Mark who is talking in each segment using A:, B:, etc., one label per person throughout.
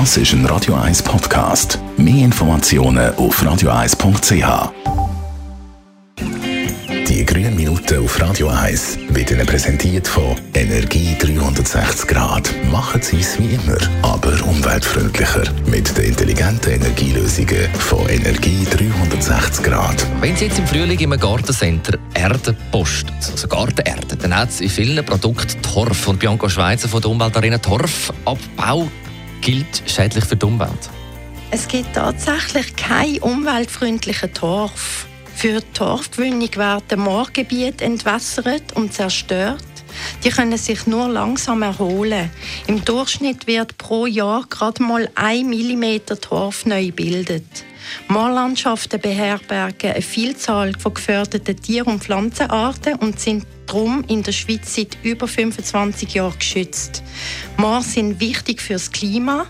A: Das ist ein Radio 1 Podcast. Mehr Informationen auf radio1.ch. Die grünen Minuten auf Radio 1 werden Ihnen präsentiert von Energie 360 Grad. Machen Sie es wie immer, aber umweltfreundlicher. Mit den intelligenten Energielösungen von Energie 360 Grad.
B: Wenn Sie jetzt im Frühling im Gartencenter Erde posten, also Gartenerde, dann hat es in vielen Produkten Torf. Und Bianca Schweizer von der Umweltarena Torfabbau gilt schädlich für die Umwelt.
C: Es gibt tatsächlich keinen umweltfreundlichen Torf. Für die Torfgewinnung werden Moorgebiete entwässert und zerstört. Die können sich nur langsam erholen. Im Durchschnitt wird pro Jahr gerade mal ein Millimeter Torf neu gebildet. Moorlandschaften beherbergen eine Vielzahl von geförderten Tier- und Pflanzenarten und sind darum in der Schweiz seit über 25 Jahren geschützt. Moore sind wichtig fürs Klima.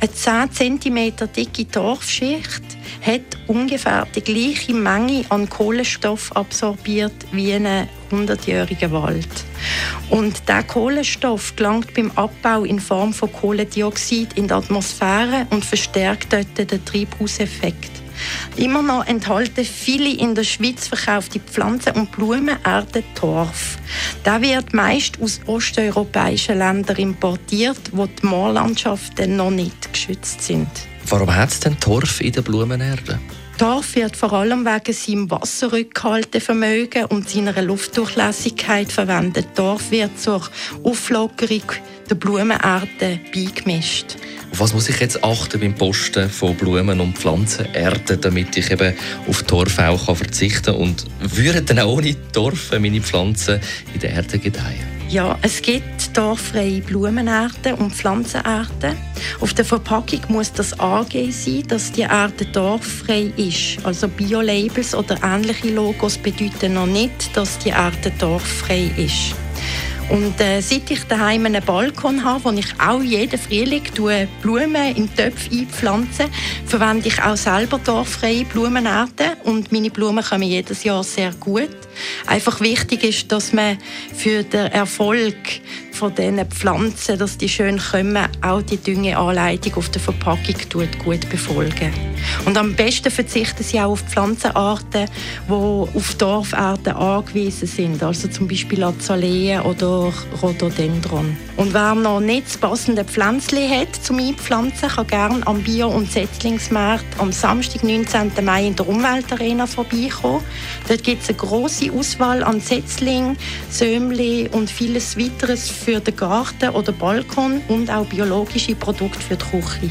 C: Eine 10 cm dicke Torfschicht hat ungefähr die gleiche Menge an Kohlenstoff absorbiert wie ein 100-jähriger Wald. Und der Kohlenstoff gelangt beim Abbau in Form von Kohlendioxid in die Atmosphäre und verstärkt dort den Treibhauseffekt. Immer noch enthalten viele in der Schweiz verkaufte Pflanzen- und Blumenarten Torf. Der wird meist aus osteuropäischen Ländern importiert, wo die Moorlandschaften noch nicht geschützt sind.
B: Warum hat es denn Torf in den Blumenerde?
C: Torf wird vor allem wegen seinem Wasserrückhaltevermögen und seiner Luftdurchlässigkeit verwendet. Torf wird zur Auflockerung der Blumenarten beigemischt.
B: Auf was muss ich jetzt achten beim Posten von Blumen- und Pflanzenerde, damit ich eben auf Torf auch verzichten kann? Und würden dann auch ohne Torf meine Pflanzen in der Erde gedeihen?
C: Ja, es gibt torffreie Blumenarten und Pflanzenarten. Auf der Verpackung muss das angegeben sein, dass die Erde torffrei ist. Also Bio-Labels oder ähnliche Logos bedeuten noch nicht, dass die Erde torffrei ist. Und äh, seit ich daheim einen Balkon habe, wo ich auch jeden Frühling Blumen in Töpfe einpflanze, verwende ich auch selber torffreie Blumenarten und meine Blumen kommen jedes Jahr sehr gut. Einfach wichtig ist, dass man für den Erfolg von diesen Pflanzen, dass die schön kommen, auch die Düngeanleitung auf der Verpackung gut befolgen. Und am besten verzichten sie auch auf Pflanzenarten, die auf Dorfarten angewiesen sind, also zum Beispiel Azaleen oder Rhododendron. Und wer noch nicht das passende Pflänzchen hat zum Einpflanzen, kann gerne am Bio- und Setzlingsmarkt am Samstag, 19. Mai in der Umweltarena vorbeikommen. Dort gibt es eine große Auswahl an Setzlingen, Sömli und vieles weiteres für den Garten oder Balkon und auch biologische Produkte für die Küche.